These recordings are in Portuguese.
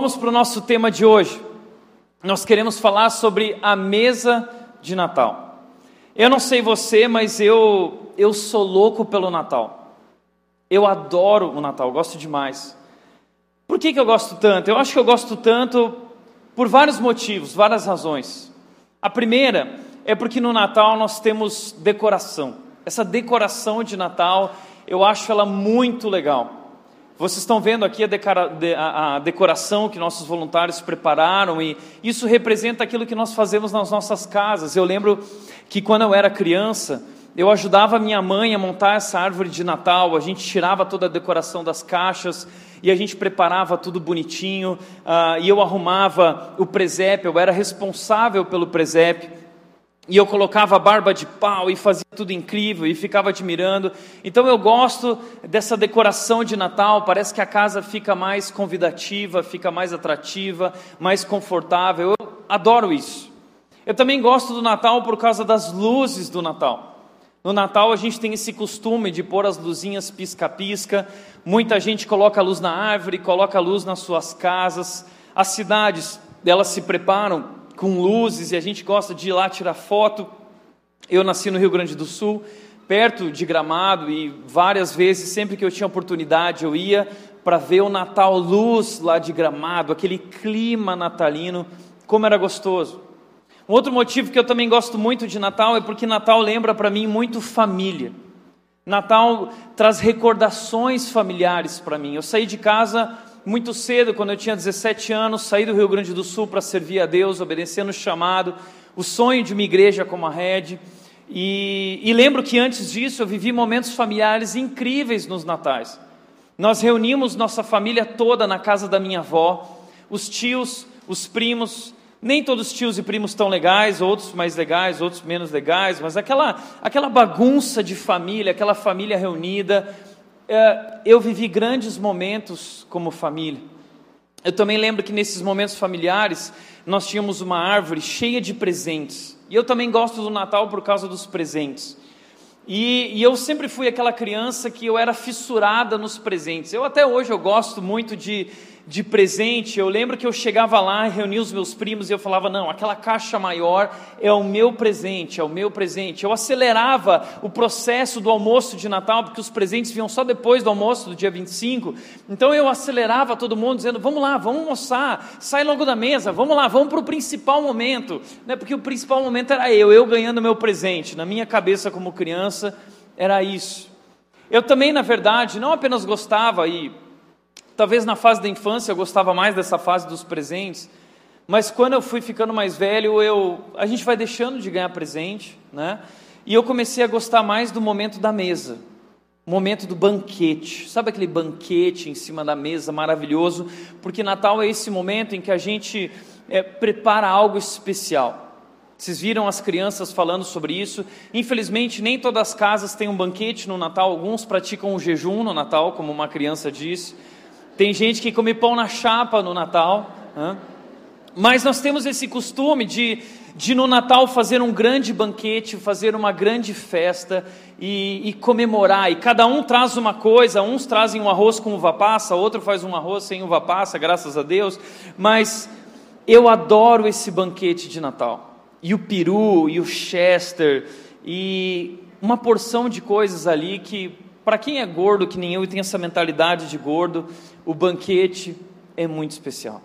Vamos para o nosso tema de hoje. Nós queremos falar sobre a mesa de Natal. Eu não sei você, mas eu eu sou louco pelo Natal. Eu adoro o Natal, gosto demais. Por que, que eu gosto tanto? Eu acho que eu gosto tanto por vários motivos, várias razões. A primeira é porque no Natal nós temos decoração. Essa decoração de Natal, eu acho ela muito legal. Vocês estão vendo aqui a, decora, a, decoração que nossos voluntários prepararam e isso representa aquilo que nós fazemos nas nossas casas. Eu lembro que quando eu era criança, eu ajudava minha mãe a montar essa árvore de Natal, a gente tirava toda a decoração das caixas e a gente preparava tudo bonitinho, uh, e eu arrumava o presépio, eu era responsável pelo presépio e eu colocava barba de pau e fazia tudo incrível e ficava admirando. Então eu gosto dessa decoração de Natal, parece que a casa fica mais convidativa, fica mais atrativa, mais confortável. Eu adoro isso. Eu também gosto do Natal por causa das luzes do Natal. No Natal a gente tem esse costume de pôr as luzinhas pisca-pisca. Muita gente coloca a luz na árvore, coloca a luz nas suas casas. As cidades, elas se preparam com luzes e a gente gosta de ir lá tirar foto. Eu nasci no Rio Grande do Sul, perto de Gramado, e várias vezes, sempre que eu tinha oportunidade, eu ia para ver o Natal luz lá de Gramado, aquele clima natalino, como era gostoso. Um outro motivo que eu também gosto muito de Natal é porque Natal lembra para mim muito família. Natal traz recordações familiares para mim. Eu saí de casa muito cedo, quando eu tinha 17 anos, saí do Rio Grande do Sul para servir a Deus, obedecendo o chamado, o sonho de uma igreja como a Rede. E, e lembro que antes disso eu vivi momentos familiares incríveis nos natais. Nós reunimos nossa família toda na casa da minha avó, os tios, os primos, nem todos os tios e primos tão legais, outros mais legais, outros menos legais, mas aquela, aquela bagunça de família, aquela família reunida, eu vivi grandes momentos como família. Eu também lembro que nesses momentos familiares nós tínhamos uma árvore cheia de presentes. E eu também gosto do Natal por causa dos presentes. E, e, eu sempre fui aquela criança que eu era fissurada nos presentes. Eu até hoje eu gosto muito de de presente, eu lembro que eu chegava lá, reunia os meus primos e eu falava: não, aquela caixa maior é o meu presente, é o meu presente. Eu acelerava o processo do almoço de Natal, porque os presentes vinham só depois do almoço, do dia 25. Então eu acelerava todo mundo, dizendo: vamos lá, vamos almoçar, sai logo da mesa, vamos lá, vamos para o principal momento. Né? Porque o principal momento era eu, eu ganhando meu presente. Na minha cabeça, como criança, era isso. Eu também, na verdade, não apenas gostava e Talvez na fase da infância eu gostava mais dessa fase dos presentes, mas quando eu fui ficando mais velho, eu, a gente vai deixando de ganhar presente, né? E eu comecei a gostar mais do momento da mesa, momento do banquete. Sabe aquele banquete em cima da mesa maravilhoso? Porque Natal é esse momento em que a gente é, prepara algo especial. Vocês viram as crianças falando sobre isso. Infelizmente, nem todas as casas têm um banquete no Natal. Alguns praticam o jejum no Natal, como uma criança disse. Tem gente que come pão na chapa no Natal. Né? Mas nós temos esse costume de, de no Natal fazer um grande banquete, fazer uma grande festa e, e, comemorar. E cada um traz uma coisa, uns trazem um arroz com uva passa, outro faz um arroz sem uva passa, graças a Deus. Mas eu adoro esse banquete de Natal. E o peru, e o chester, e uma porção de coisas ali que para quem é gordo, que nem eu, e tem essa mentalidade de gordo, o banquete é muito especial.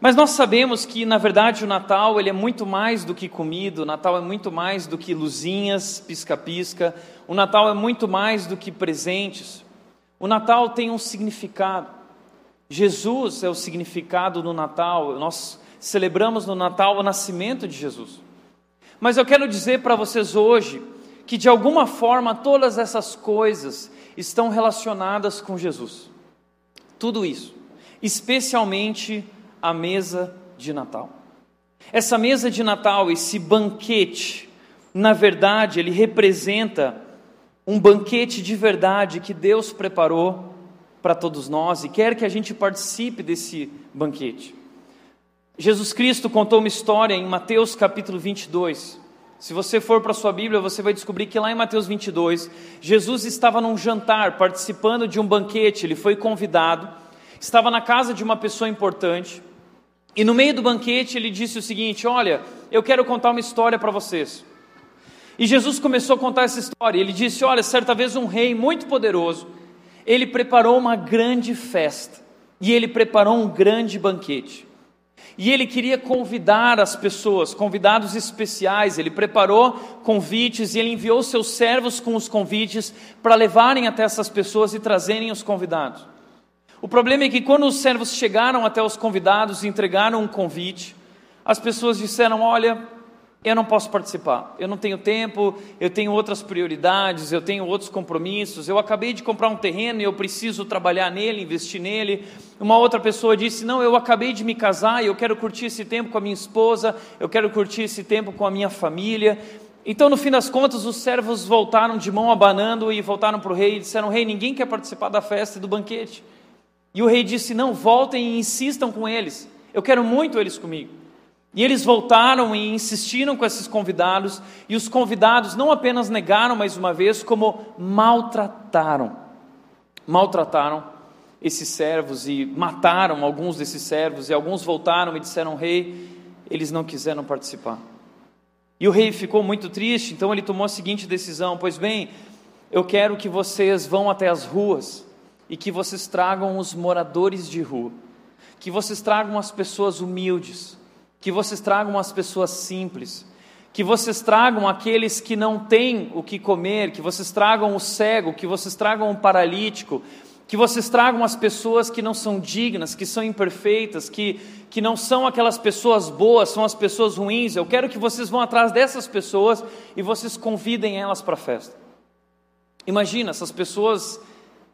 Mas nós sabemos que, na verdade, o Natal ele é muito mais do que comida, o Natal é muito mais do que luzinhas, pisca-pisca, o Natal é muito mais do que presentes. O Natal tem um significado. Jesus é o significado do Natal, nós celebramos no Natal o nascimento de Jesus. Mas eu quero dizer para vocês hoje que de alguma forma todas essas coisas estão relacionadas com Jesus. Tudo isso, especialmente a mesa de Natal. Essa mesa de Natal, esse banquete, na verdade, ele representa um banquete de verdade que Deus preparou para todos nós e quer que a gente participe desse banquete. Jesus Cristo contou uma história em Mateus capítulo 22, se você for para a sua Bíblia, você vai descobrir que lá em Mateus 22, Jesus estava num jantar, participando de um banquete, ele foi convidado, estava na casa de uma pessoa importante, e no meio do banquete ele disse o seguinte: Olha, eu quero contar uma história para vocês. E Jesus começou a contar essa história. Ele disse: Olha, certa vez um rei muito poderoso, ele preparou uma grande festa, e ele preparou um grande banquete. E ele queria convidar as pessoas, convidados especiais. Ele preparou convites e ele enviou seus servos com os convites para levarem até essas pessoas e trazerem os convidados. O problema é que quando os servos chegaram até os convidados e entregaram um convite, as pessoas disseram: Olha, eu não posso participar, eu não tenho tempo, eu tenho outras prioridades, eu tenho outros compromissos, eu acabei de comprar um terreno e eu preciso trabalhar nele, investir nele. Uma outra pessoa disse: Não, eu acabei de me casar e eu quero curtir esse tempo com a minha esposa, eu quero curtir esse tempo com a minha família. Então, no fim das contas, os servos voltaram de mão abanando e voltaram para o rei e disseram: Rei, ninguém quer participar da festa e do banquete. E o rei disse: Não, voltem e insistam com eles, eu quero muito eles comigo. E eles voltaram e insistiram com esses convidados, e os convidados não apenas negaram mais uma vez, como maltrataram. Maltrataram esses servos e mataram alguns desses servos, e alguns voltaram e disseram: Rei, eles não quiseram participar. E o rei ficou muito triste, então ele tomou a seguinte decisão: Pois bem, eu quero que vocês vão até as ruas e que vocês tragam os moradores de rua, que vocês tragam as pessoas humildes que vocês tragam as pessoas simples, que vocês tragam aqueles que não têm o que comer, que vocês tragam o cego, que vocês tragam o paralítico, que vocês tragam as pessoas que não são dignas, que são imperfeitas, que, que não são aquelas pessoas boas, são as pessoas ruins. Eu quero que vocês vão atrás dessas pessoas e vocês convidem elas para a festa. Imagina, essas pessoas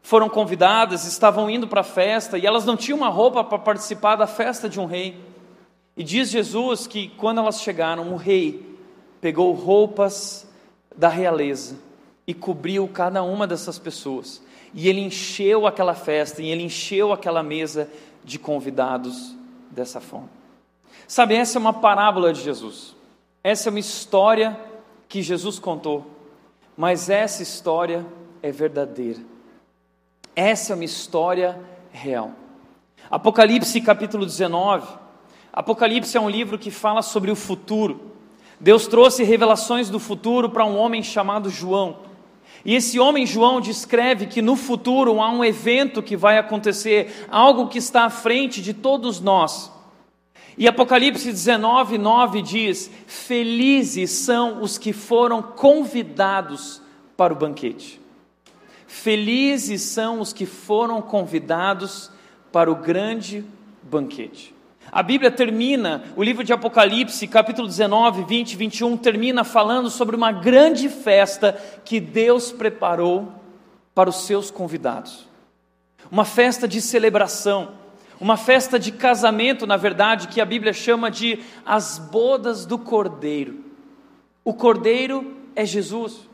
foram convidadas, estavam indo para a festa e elas não tinham uma roupa para participar da festa de um rei. E diz Jesus que quando elas chegaram, o rei pegou roupas da realeza e cobriu cada uma dessas pessoas. E ele encheu aquela festa, e ele encheu aquela mesa de convidados dessa forma. Sabe, essa é uma parábola de Jesus. Essa é uma história que Jesus contou. Mas essa história é verdadeira. Essa é uma história real. Apocalipse capítulo 19 Apocalipse é um livro que fala sobre o futuro. Deus trouxe revelações do futuro para um homem chamado João. E esse homem João descreve que no futuro há um evento que vai acontecer, algo que está à frente de todos nós. E Apocalipse 19, 9 diz: Felizes são os que foram convidados para o banquete. Felizes são os que foram convidados para o grande banquete. A Bíblia termina, o livro de Apocalipse, capítulo 19, 20 e 21, termina falando sobre uma grande festa que Deus preparou para os seus convidados. Uma festa de celebração, uma festa de casamento, na verdade, que a Bíblia chama de as bodas do Cordeiro. O Cordeiro é Jesus.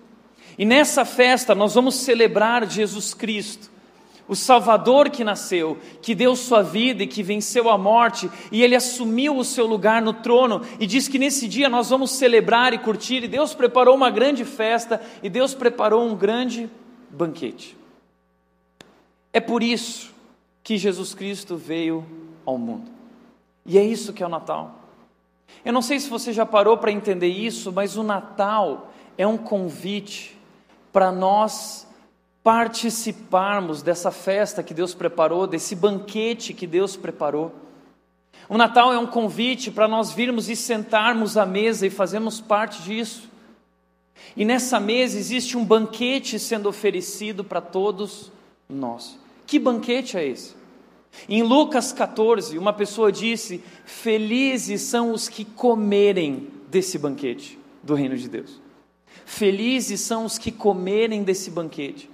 E nessa festa nós vamos celebrar Jesus Cristo o Salvador que nasceu, que deu sua vida e que venceu a morte, e ele assumiu o seu lugar no trono, e diz que nesse dia nós vamos celebrar e curtir, e Deus preparou uma grande festa, e Deus preparou um grande banquete. É por isso que Jesus Cristo veio ao mundo, e é isso que é o Natal. Eu não sei se você já parou para entender isso, mas o Natal é um convite para nós participarmos dessa festa que Deus preparou, desse banquete que Deus preparou. O Natal é um convite para nós virmos e sentarmos à mesa e fazermos parte disso. E nessa mesa existe um banquete sendo oferecido para todos nós. Que banquete é esse? Em Lucas 14, uma pessoa disse: Felizes são os que comerem desse banquete do reino de Deus. Felizes são os que comerem desse banquete.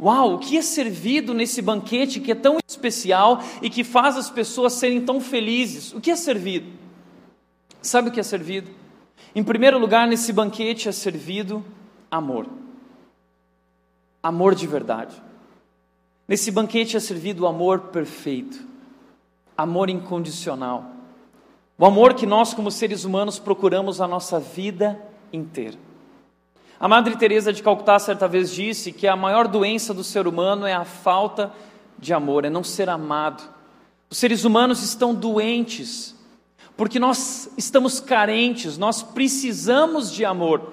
Uau, o que é servido nesse banquete que é tão especial e que faz as pessoas serem tão felizes? O que é servido? Sabe o que é servido? Em primeiro lugar, nesse banquete é servido amor. Amor de verdade. Nesse banquete é servido o amor perfeito, amor incondicional. O amor que nós, como seres humanos, procuramos a nossa vida inteira. A Madre Teresa de Calcutá certa vez disse que a maior doença do ser humano é a falta de amor, é não ser amado, Os seres humanos estão doentes, porque nós estamos carentes, nós precisamos de amor.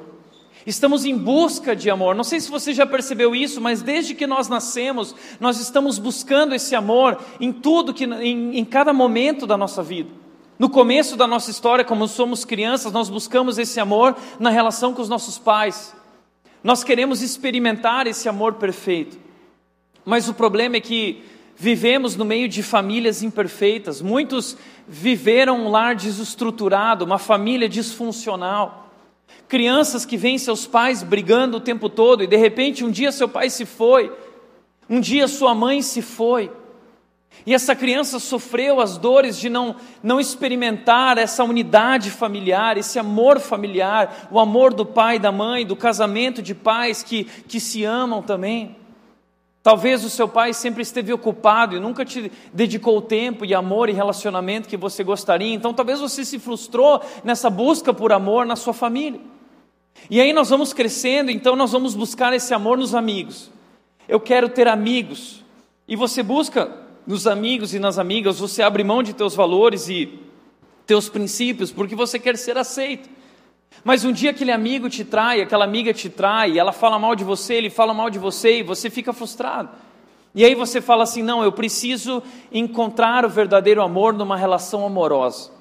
Estamos em busca de amor. Não sei se você já percebeu isso, mas desde que nós nascemos, nós estamos buscando esse amor em tudo que em, em cada momento da nossa vida. No começo da nossa história, como somos crianças, nós buscamos esse amor na relação com os nossos pais. Nós queremos experimentar esse amor perfeito. Mas o problema é que vivemos no meio de famílias imperfeitas. Muitos viveram um lar desestruturado, uma família disfuncional. Crianças que veem seus pais brigando o tempo todo e de repente um dia seu pai se foi, um dia sua mãe se foi. E essa criança sofreu as dores de não, não experimentar essa unidade familiar, esse amor familiar, o amor do pai e da mãe, do casamento de pais que, que se amam também. Talvez o seu pai sempre esteve ocupado e nunca te dedicou o tempo e amor e relacionamento que você gostaria, então talvez você se frustrou nessa busca por amor na sua família. E aí nós vamos crescendo, então nós vamos buscar esse amor nos amigos. Eu quero ter amigos. E você busca nos amigos e nas amigas, você abre mão de teus valores e teus princípios porque você quer ser aceito. Mas um dia aquele amigo te trai, aquela amiga te trai, ela fala mal de você, ele fala mal de você e você fica frustrado. E aí você fala assim: não, eu preciso encontrar o verdadeiro amor numa relação amorosa.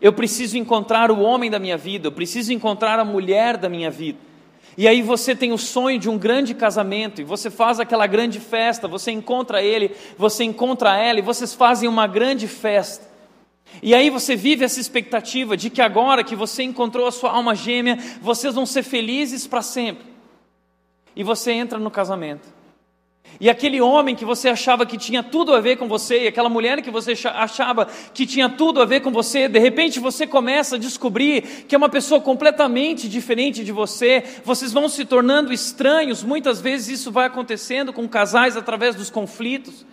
Eu preciso encontrar o homem da minha vida, eu preciso encontrar a mulher da minha vida. E aí você tem o sonho de um grande casamento, e você faz aquela grande festa, você encontra ele, você encontra ela, e vocês fazem uma grande festa. E aí você vive essa expectativa de que agora que você encontrou a sua alma gêmea, vocês vão ser felizes para sempre. E você entra no casamento. E aquele homem que você achava que tinha tudo a ver com você, e aquela mulher que você achava que tinha tudo a ver com você, de repente você começa a descobrir que é uma pessoa completamente diferente de você, vocês vão se tornando estranhos, muitas vezes isso vai acontecendo com casais através dos conflitos.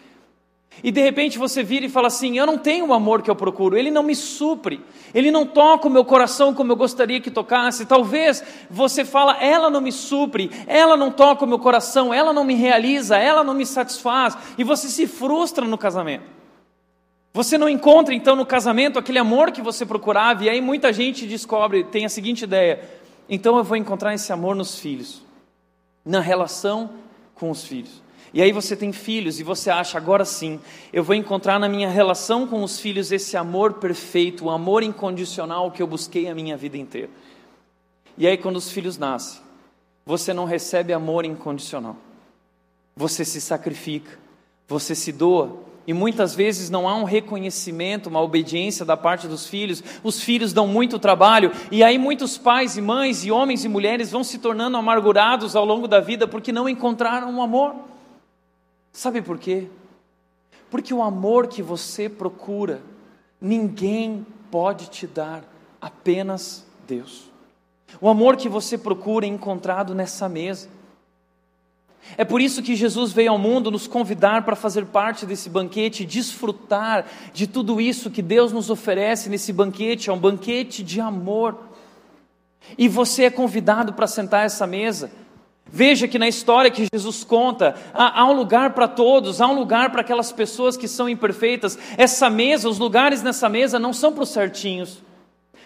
E de repente você vira e fala assim: Eu não tenho o amor que eu procuro, ele não me supre, ele não toca o meu coração como eu gostaria que tocasse. Talvez você fala: Ela não me supre, ela não toca o meu coração, ela não me realiza, ela não me satisfaz, e você se frustra no casamento. Você não encontra então no casamento aquele amor que você procurava, e aí muita gente descobre, tem a seguinte ideia: então eu vou encontrar esse amor nos filhos, na relação com os filhos. E aí você tem filhos e você acha, agora sim, eu vou encontrar na minha relação com os filhos esse amor perfeito, o amor incondicional que eu busquei a minha vida inteira. E aí quando os filhos nascem, você não recebe amor incondicional. Você se sacrifica, você se doa, e muitas vezes não há um reconhecimento, uma obediência da parte dos filhos. Os filhos dão muito trabalho, e aí muitos pais e mães, e homens e mulheres vão se tornando amargurados ao longo da vida porque não encontraram um amor. Sabe por quê? Porque o amor que você procura, ninguém pode te dar, apenas Deus. O amor que você procura é encontrado nessa mesa. É por isso que Jesus veio ao mundo nos convidar para fazer parte desse banquete, desfrutar de tudo isso que Deus nos oferece nesse banquete, é um banquete de amor. E você é convidado para sentar essa mesa. Veja que na história que Jesus conta, há, há um lugar para todos, há um lugar para aquelas pessoas que são imperfeitas. Essa mesa, os lugares nessa mesa não são para os certinhos,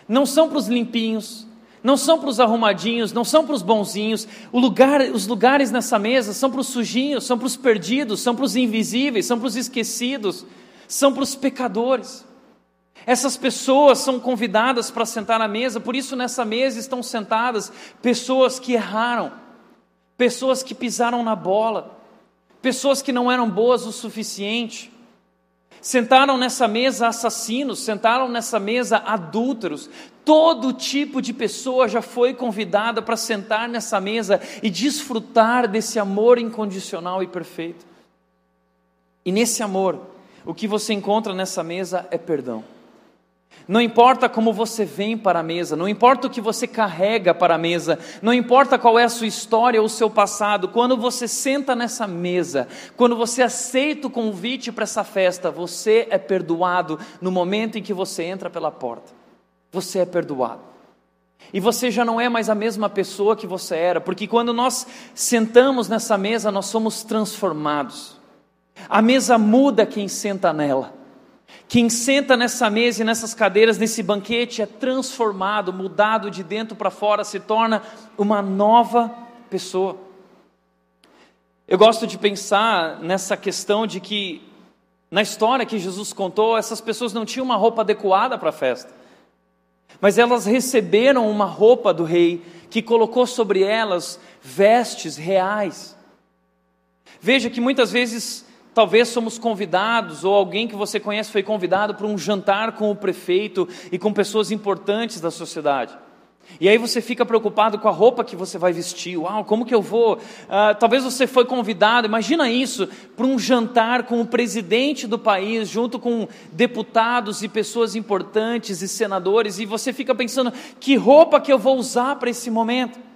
não são para os limpinhos, não são para os arrumadinhos, não são para os bonzinhos. Lugar, os lugares nessa mesa são para os sujinhos, são para os perdidos, são para os invisíveis, são para os esquecidos, são para os pecadores. Essas pessoas são convidadas para sentar à mesa, por isso nessa mesa estão sentadas pessoas que erraram pessoas que pisaram na bola, pessoas que não eram boas o suficiente. Sentaram nessa mesa assassinos, sentaram nessa mesa adúlteros. Todo tipo de pessoa já foi convidada para sentar nessa mesa e desfrutar desse amor incondicional e perfeito. E nesse amor, o que você encontra nessa mesa é perdão. Não importa como você vem para a mesa, não importa o que você carrega para a mesa, não importa qual é a sua história ou o seu passado, quando você senta nessa mesa, quando você aceita o convite para essa festa, você é perdoado no momento em que você entra pela porta. Você é perdoado. E você já não é mais a mesma pessoa que você era, porque quando nós sentamos nessa mesa, nós somos transformados. A mesa muda quem senta nela. Quem senta nessa mesa e nessas cadeiras, nesse banquete, é transformado, mudado de dentro para fora, se torna uma nova pessoa. Eu gosto de pensar nessa questão de que, na história que Jesus contou, essas pessoas não tinham uma roupa adequada para a festa, mas elas receberam uma roupa do rei que colocou sobre elas vestes reais. Veja que muitas vezes Talvez somos convidados, ou alguém que você conhece foi convidado para um jantar com o prefeito e com pessoas importantes da sociedade. E aí você fica preocupado com a roupa que você vai vestir. Uau, como que eu vou? Uh, talvez você foi convidado, imagina isso, para um jantar com o presidente do país, junto com deputados e pessoas importantes e senadores, e você fica pensando: que roupa que eu vou usar para esse momento?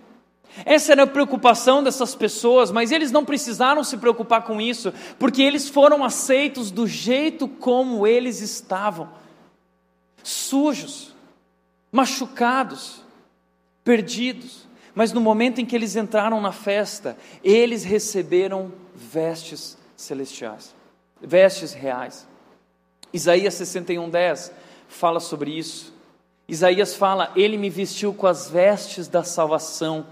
Essa era a preocupação dessas pessoas, mas eles não precisaram se preocupar com isso, porque eles foram aceitos do jeito como eles estavam sujos, machucados, perdidos. Mas no momento em que eles entraram na festa, eles receberam vestes celestiais, vestes reais. Isaías 61:10 fala sobre isso. Isaías fala: Ele me vestiu com as vestes da salvação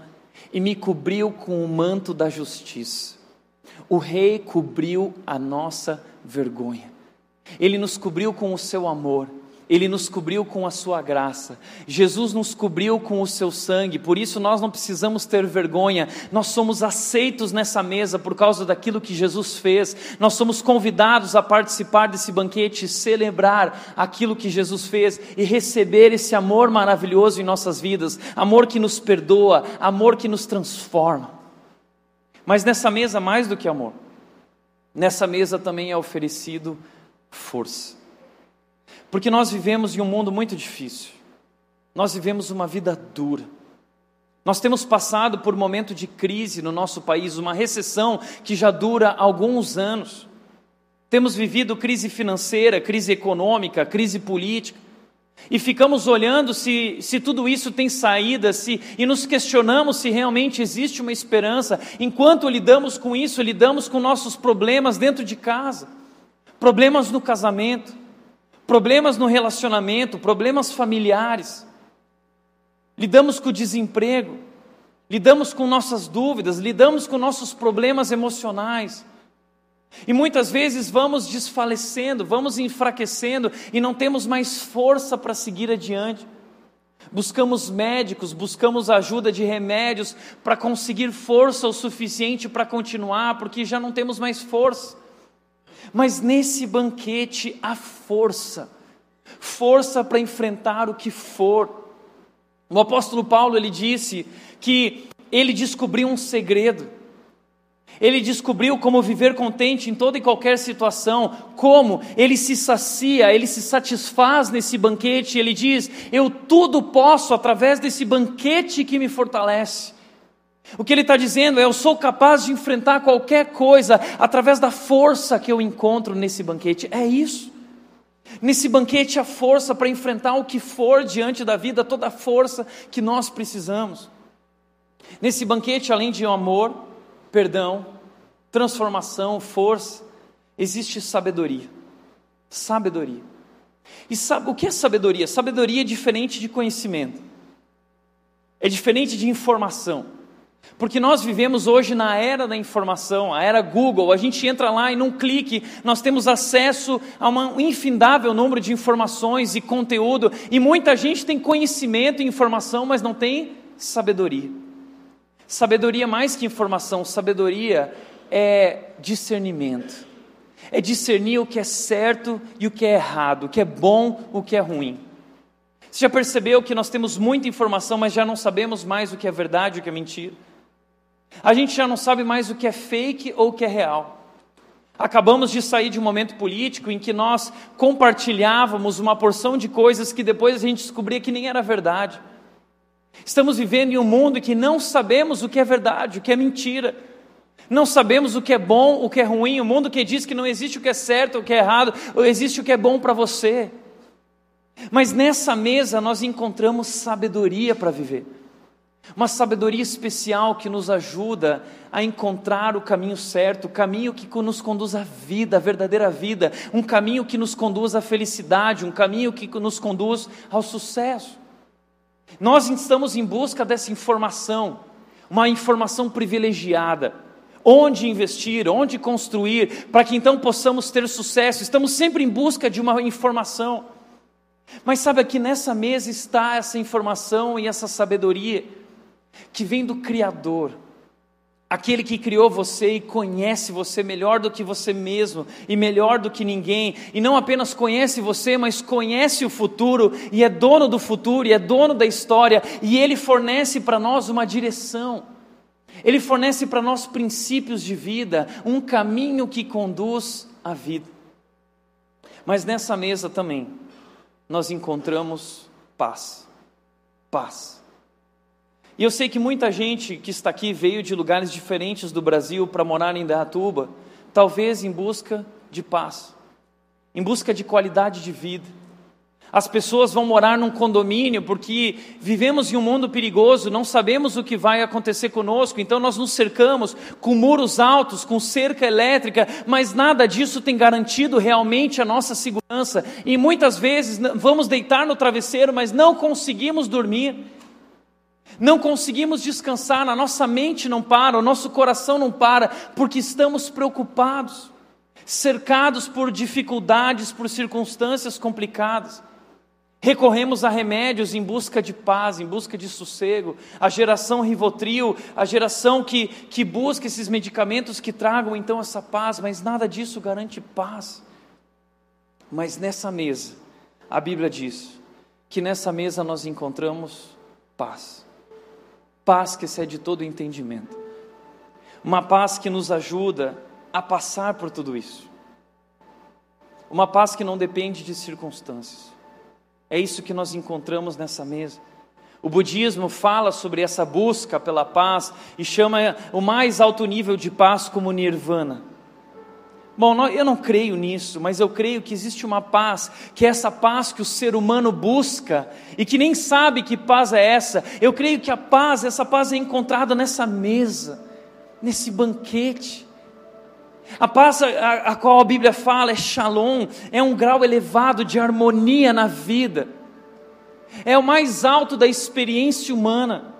e me cobriu com o manto da justiça. O Rei cobriu a nossa vergonha. Ele nos cobriu com o seu amor. Ele nos cobriu com a sua graça. Jesus nos cobriu com o seu sangue. Por isso nós não precisamos ter vergonha. Nós somos aceitos nessa mesa por causa daquilo que Jesus fez. Nós somos convidados a participar desse banquete, celebrar aquilo que Jesus fez e receber esse amor maravilhoso em nossas vidas, amor que nos perdoa, amor que nos transforma. Mas nessa mesa mais do que amor. Nessa mesa também é oferecido força. Porque nós vivemos em um mundo muito difícil. Nós vivemos uma vida dura. Nós temos passado por momento de crise no nosso país, uma recessão que já dura alguns anos. Temos vivido crise financeira, crise econômica, crise política. E ficamos olhando se, se tudo isso tem saída, se, e nos questionamos se realmente existe uma esperança. Enquanto lidamos com isso, lidamos com nossos problemas dentro de casa, problemas no casamento, problemas no relacionamento, problemas familiares, lidamos com o desemprego, lidamos com nossas dúvidas, lidamos com nossos problemas emocionais. E muitas vezes vamos desfalecendo, vamos enfraquecendo e não temos mais força para seguir adiante. Buscamos médicos, buscamos ajuda de remédios para conseguir força o suficiente para continuar, porque já não temos mais força. Mas nesse banquete há força, força para enfrentar o que for. O apóstolo Paulo ele disse que ele descobriu um segredo. Ele descobriu como viver contente em toda e qualquer situação, como ele se sacia, ele se satisfaz nesse banquete. Ele diz: Eu tudo posso através desse banquete que me fortalece. O que ele está dizendo é: eu sou capaz de enfrentar qualquer coisa através da força que eu encontro nesse banquete. É isso. Nesse banquete há força para enfrentar o que for diante da vida, toda a força que nós precisamos. Nesse banquete, além de amor, perdão, transformação, força, existe sabedoria. Sabedoria. E sabe o que é sabedoria? Sabedoria é diferente de conhecimento. É diferente de informação. Porque nós vivemos hoje na era da informação, a era Google, a gente entra lá e num clique nós temos acesso a um infindável número de informações e conteúdo, e muita gente tem conhecimento e informação, mas não tem sabedoria. Sabedoria mais que informação, sabedoria é discernimento. É discernir o que é certo e o que é errado, o que é bom, o que é ruim. Você já percebeu que nós temos muita informação, mas já não sabemos mais o que é verdade e o que é mentira? A gente já não sabe mais o que é fake ou o que é real. Acabamos de sair de um momento político em que nós compartilhávamos uma porção de coisas que depois a gente descobria que nem era verdade. Estamos vivendo em um mundo em que não sabemos o que é verdade, o que é mentira. Não sabemos o que é bom, o que é ruim. O mundo que diz que não existe o que é certo, o que é errado, existe o que é bom para você. Mas nessa mesa nós encontramos sabedoria para viver. Uma sabedoria especial que nos ajuda a encontrar o caminho certo, o caminho que nos conduz à vida, à verdadeira vida, um caminho que nos conduz à felicidade, um caminho que nos conduz ao sucesso. Nós estamos em busca dessa informação, uma informação privilegiada. Onde investir, onde construir, para que então possamos ter sucesso. Estamos sempre em busca de uma informação. Mas sabe aqui nessa mesa está essa informação e essa sabedoria que vem do Criador, aquele que criou você e conhece você melhor do que você mesmo e melhor do que ninguém, e não apenas conhece você, mas conhece o futuro e é dono do futuro e é dono da história, e ele fornece para nós uma direção. Ele fornece para nós princípios de vida, um caminho que conduz à vida. Mas nessa mesa também nós encontramos paz. Paz. E eu sei que muita gente que está aqui veio de lugares diferentes do Brasil para morar em Dayatuba, talvez em busca de paz, em busca de qualidade de vida. As pessoas vão morar num condomínio porque vivemos em um mundo perigoso, não sabemos o que vai acontecer conosco, então nós nos cercamos com muros altos, com cerca elétrica, mas nada disso tem garantido realmente a nossa segurança. E muitas vezes vamos deitar no travesseiro, mas não conseguimos dormir. Não conseguimos descansar, a nossa mente não para, o nosso coração não para, porque estamos preocupados, cercados por dificuldades, por circunstâncias complicadas. Recorremos a remédios em busca de paz, em busca de sossego. A geração Rivotril, a geração que, que busca esses medicamentos que tragam então essa paz, mas nada disso garante paz. Mas nessa mesa, a Bíblia diz que nessa mesa nós encontramos paz paz que excede todo entendimento. Uma paz que nos ajuda a passar por tudo isso. Uma paz que não depende de circunstâncias. É isso que nós encontramos nessa mesa. O budismo fala sobre essa busca pela paz e chama o mais alto nível de paz como nirvana. Bom, eu não creio nisso, mas eu creio que existe uma paz, que é essa paz que o ser humano busca e que nem sabe que paz é essa. Eu creio que a paz, essa paz é encontrada nessa mesa, nesse banquete. A paz a, a qual a Bíblia fala é shalom, é um grau elevado de harmonia na vida, é o mais alto da experiência humana.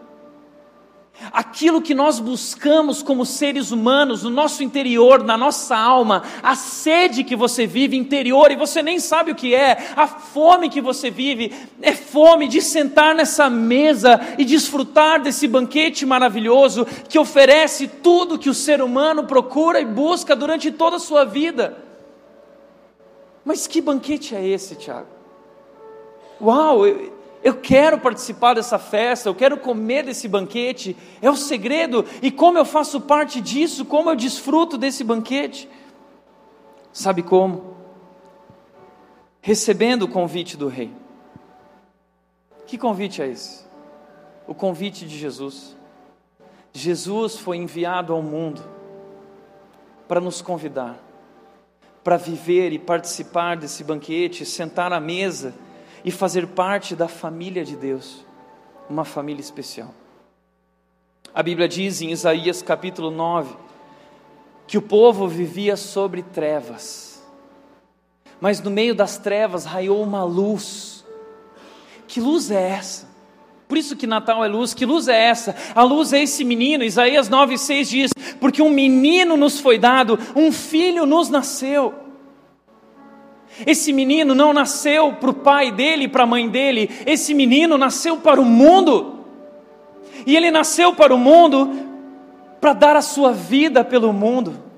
Aquilo que nós buscamos como seres humanos, no nosso interior, na nossa alma, a sede que você vive interior e você nem sabe o que é, a fome que você vive, é fome de sentar nessa mesa e desfrutar desse banquete maravilhoso que oferece tudo que o ser humano procura e busca durante toda a sua vida. Mas que banquete é esse, Tiago? Uau, eu, eu quero participar dessa festa, eu quero comer desse banquete. É o segredo. E como eu faço parte disso? Como eu desfruto desse banquete? Sabe como? Recebendo o convite do rei. Que convite é esse? O convite de Jesus. Jesus foi enviado ao mundo para nos convidar, para viver e participar desse banquete, sentar à mesa e fazer parte da família de Deus, uma família especial. A Bíblia diz em Isaías capítulo 9 que o povo vivia sobre trevas, mas no meio das trevas raiou uma luz. Que luz é essa? Por isso que Natal é luz. Que luz é essa? A luz é esse menino. Isaías 9,6 diz: Porque um menino nos foi dado, um filho nos nasceu. Esse menino não nasceu para o pai dele e para a mãe dele, esse menino nasceu para o mundo. E ele nasceu para o mundo para dar a sua vida pelo mundo.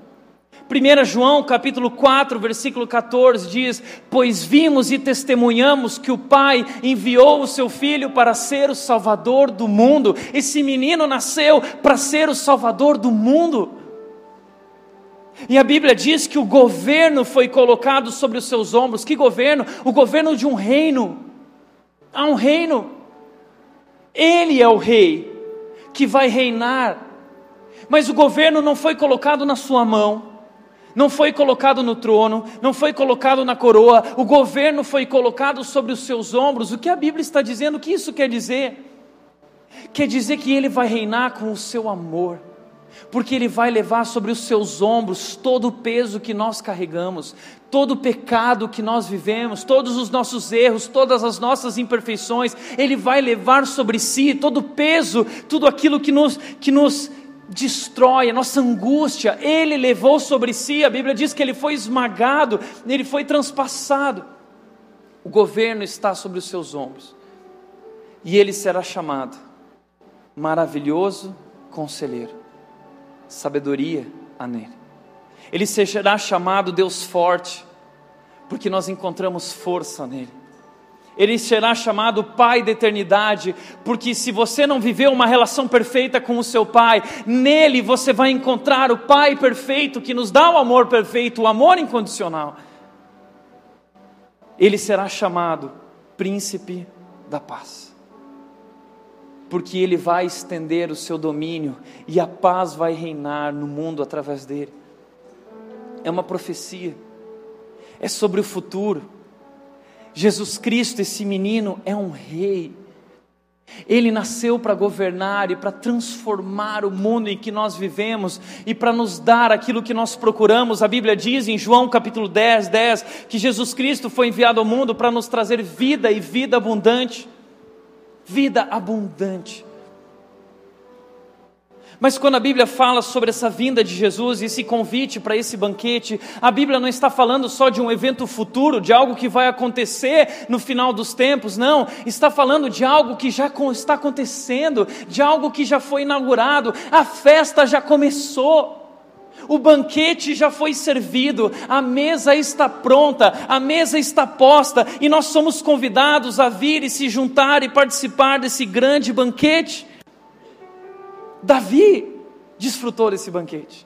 1 João capítulo 4, versículo 14 diz: Pois vimos e testemunhamos que o Pai enviou o seu Filho para ser o Salvador do mundo. Esse menino nasceu para ser o Salvador do mundo. E a Bíblia diz que o governo foi colocado sobre os seus ombros. Que governo? O governo de um reino. Há um reino. Ele é o rei que vai reinar. Mas o governo não foi colocado na sua mão, não foi colocado no trono, não foi colocado na coroa, o governo foi colocado sobre os seus ombros. O que a Bíblia está dizendo? O que isso quer dizer? Quer dizer que Ele vai reinar com o seu amor porque Ele vai levar sobre os seus ombros todo o peso que nós carregamos, todo o pecado que nós vivemos, todos os nossos erros, todas as nossas imperfeições, Ele vai levar sobre si todo o peso, tudo aquilo que nos, que nos destrói, a nossa angústia, Ele levou sobre si, a Bíblia diz que Ele foi esmagado, Ele foi transpassado, o governo está sobre os seus ombros, e Ele será chamado maravilhoso conselheiro sabedoria nele. Ele será chamado Deus forte, porque nós encontramos força nele. Ele será chamado Pai da eternidade, porque se você não viveu uma relação perfeita com o seu Pai, nele você vai encontrar o Pai perfeito que nos dá o amor perfeito, o amor incondicional. Ele será chamado Príncipe da Paz porque ele vai estender o seu domínio e a paz vai reinar no mundo através dele. É uma profecia, é sobre o futuro. Jesus Cristo, esse menino, é um rei. Ele nasceu para governar e para transformar o mundo em que nós vivemos e para nos dar aquilo que nós procuramos. A Bíblia diz em João capítulo 10, 10, que Jesus Cristo foi enviado ao mundo para nos trazer vida e vida abundante vida abundante. Mas quando a Bíblia fala sobre essa vinda de Jesus e esse convite para esse banquete, a Bíblia não está falando só de um evento futuro, de algo que vai acontecer no final dos tempos, não. Está falando de algo que já está acontecendo, de algo que já foi inaugurado, a festa já começou o banquete já foi servido, a mesa está pronta, a mesa está posta e nós somos convidados a vir e se juntar e participar desse grande banquete. Davi desfrutou desse banquete,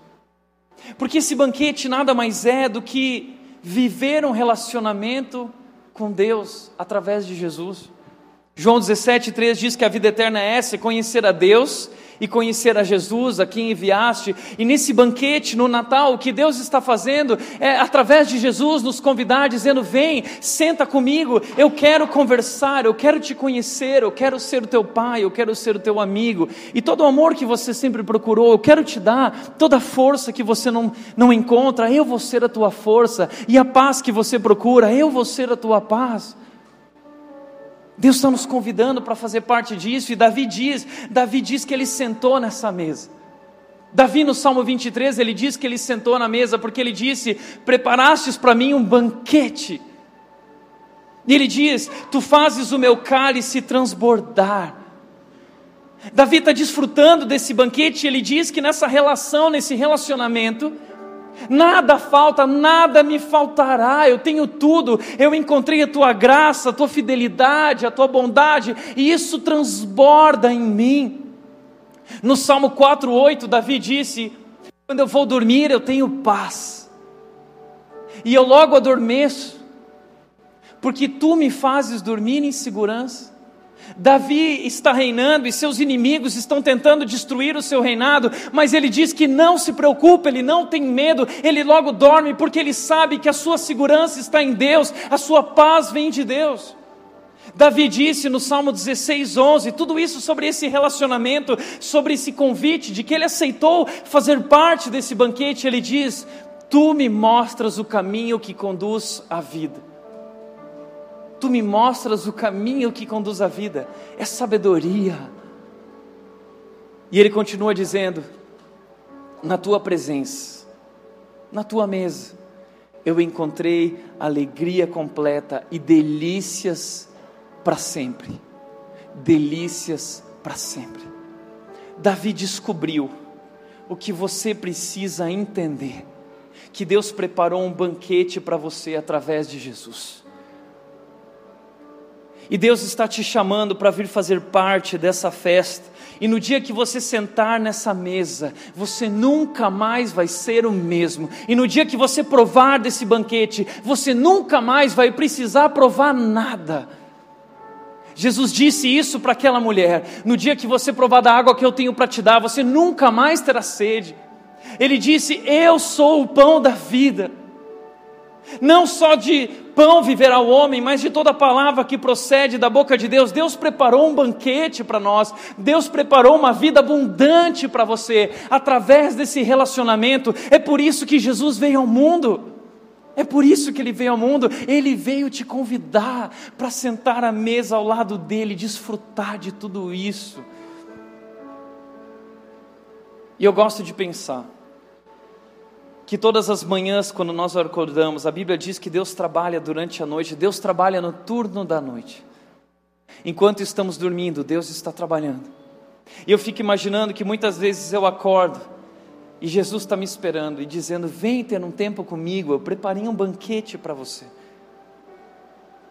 porque esse banquete nada mais é do que viver um relacionamento com Deus através de Jesus. João 17,3 diz que a vida eterna é essa: conhecer a Deus e conhecer a Jesus, a quem enviaste. E nesse banquete, no Natal, o que Deus está fazendo é, através de Jesus, nos convidar, dizendo: Vem, senta comigo, eu quero conversar, eu quero te conhecer, eu quero ser o teu pai, eu quero ser o teu amigo. E todo o amor que você sempre procurou, eu quero te dar, toda a força que você não, não encontra, eu vou ser a tua força. E a paz que você procura, eu vou ser a tua paz. Deus está nos convidando para fazer parte disso, e Davi diz, Davi diz que ele sentou nessa mesa. Davi no Salmo 23, ele diz que ele sentou na mesa porque ele disse: "Preparastes para mim um banquete". E ele diz: "Tu fazes o meu cálice transbordar". Davi está desfrutando desse banquete, ele diz que nessa relação, nesse relacionamento, nada falta, nada me faltará, eu tenho tudo, eu encontrei a tua graça, a tua fidelidade, a tua bondade, e isso transborda em mim. No Salmo 4,8, Davi disse: Quando eu vou dormir, eu tenho paz, e eu logo adormeço, porque tu me fazes dormir em segurança. Davi está reinando e seus inimigos estão tentando destruir o seu reinado, mas ele diz que não se preocupa, ele não tem medo, ele logo dorme porque ele sabe que a sua segurança está em Deus, a sua paz vem de Deus. Davi disse no Salmo 16, 11, tudo isso sobre esse relacionamento, sobre esse convite, de que ele aceitou fazer parte desse banquete. Ele diz: Tu me mostras o caminho que conduz à vida tu me mostras o caminho que conduz à vida, é sabedoria. E ele continua dizendo: na tua presença, na tua mesa, eu encontrei alegria completa e delícias para sempre. Delícias para sempre. Davi descobriu o que você precisa entender: que Deus preparou um banquete para você através de Jesus. E Deus está te chamando para vir fazer parte dessa festa. E no dia que você sentar nessa mesa, você nunca mais vai ser o mesmo. E no dia que você provar desse banquete, você nunca mais vai precisar provar nada. Jesus disse isso para aquela mulher: no dia que você provar da água que eu tenho para te dar, você nunca mais terá sede. Ele disse: Eu sou o pão da vida. Não só de pão viverá o homem, mas de toda palavra que procede da boca de Deus. Deus preparou um banquete para nós. Deus preparou uma vida abundante para você através desse relacionamento. É por isso que Jesus veio ao mundo. É por isso que ele veio ao mundo. Ele veio te convidar para sentar à mesa ao lado dele, desfrutar de tudo isso. E eu gosto de pensar que todas as manhãs, quando nós acordamos, a Bíblia diz que Deus trabalha durante a noite, Deus trabalha no turno da noite. Enquanto estamos dormindo, Deus está trabalhando. E eu fico imaginando que muitas vezes eu acordo e Jesus está me esperando e dizendo: Vem ter um tempo comigo, eu preparei um banquete para você.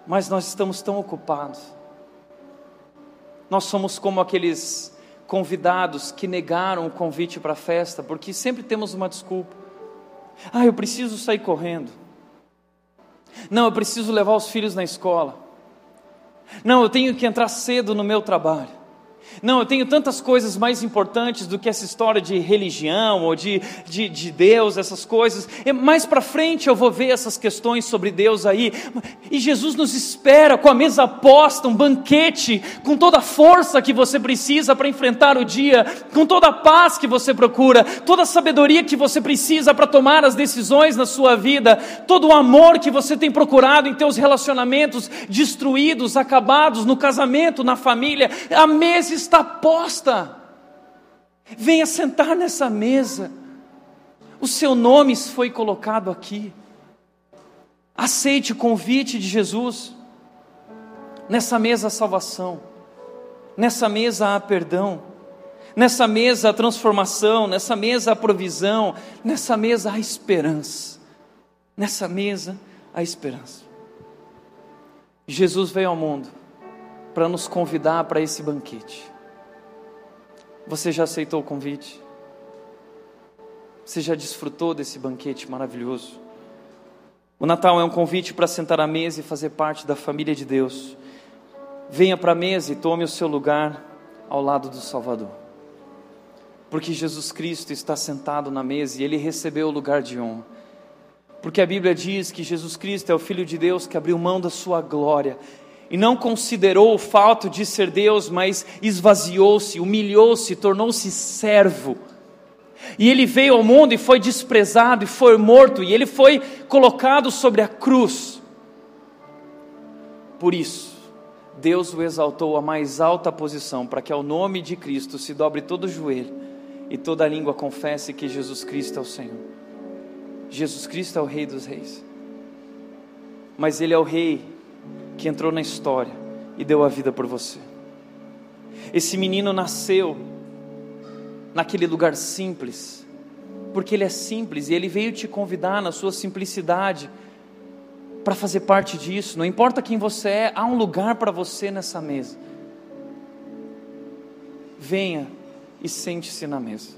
Mas nós estamos tão ocupados. Nós somos como aqueles convidados que negaram o convite para a festa, porque sempre temos uma desculpa. Ah, eu preciso sair correndo. Não, eu preciso levar os filhos na escola. Não, eu tenho que entrar cedo no meu trabalho. Não, eu tenho tantas coisas mais importantes do que essa história de religião ou de, de, de Deus, essas coisas. E mais para frente eu vou ver essas questões sobre Deus aí. E Jesus nos espera com a mesa posta, um banquete, com toda a força que você precisa para enfrentar o dia, com toda a paz que você procura, toda a sabedoria que você precisa para tomar as decisões na sua vida, todo o amor que você tem procurado em teus relacionamentos destruídos, acabados, no casamento, na família. A mesa está posta. Venha sentar nessa mesa. O seu nome foi colocado aqui. Aceite o convite de Jesus. Nessa mesa há salvação. Nessa mesa há perdão. Nessa mesa há transformação. Nessa mesa há provisão. Nessa mesa há esperança. Nessa mesa há esperança. Jesus veio ao mundo para nos convidar para esse banquete. Você já aceitou o convite? Você já desfrutou desse banquete maravilhoso? O Natal é um convite para sentar à mesa e fazer parte da família de Deus. Venha para a mesa e tome o seu lugar ao lado do Salvador. Porque Jesus Cristo está sentado na mesa e ele recebeu o lugar de honra. Porque a Bíblia diz que Jesus Cristo é o Filho de Deus que abriu mão da sua glória e não considerou o fato de ser Deus, mas esvaziou-se, humilhou-se, tornou-se servo. E ele veio ao mundo e foi desprezado e foi morto, e ele foi colocado sobre a cruz. Por isso, Deus o exaltou à mais alta posição, para que ao nome de Cristo se dobre todo o joelho e toda a língua confesse que Jesus Cristo é o Senhor. Jesus Cristo é o Rei dos Reis. Mas Ele é o Rei que entrou na história e deu a vida por você. Esse menino nasceu naquele lugar simples, porque ele é simples e ele veio te convidar na sua simplicidade para fazer parte disso. Não importa quem você é, há um lugar para você nessa mesa. Venha e sente-se na mesa.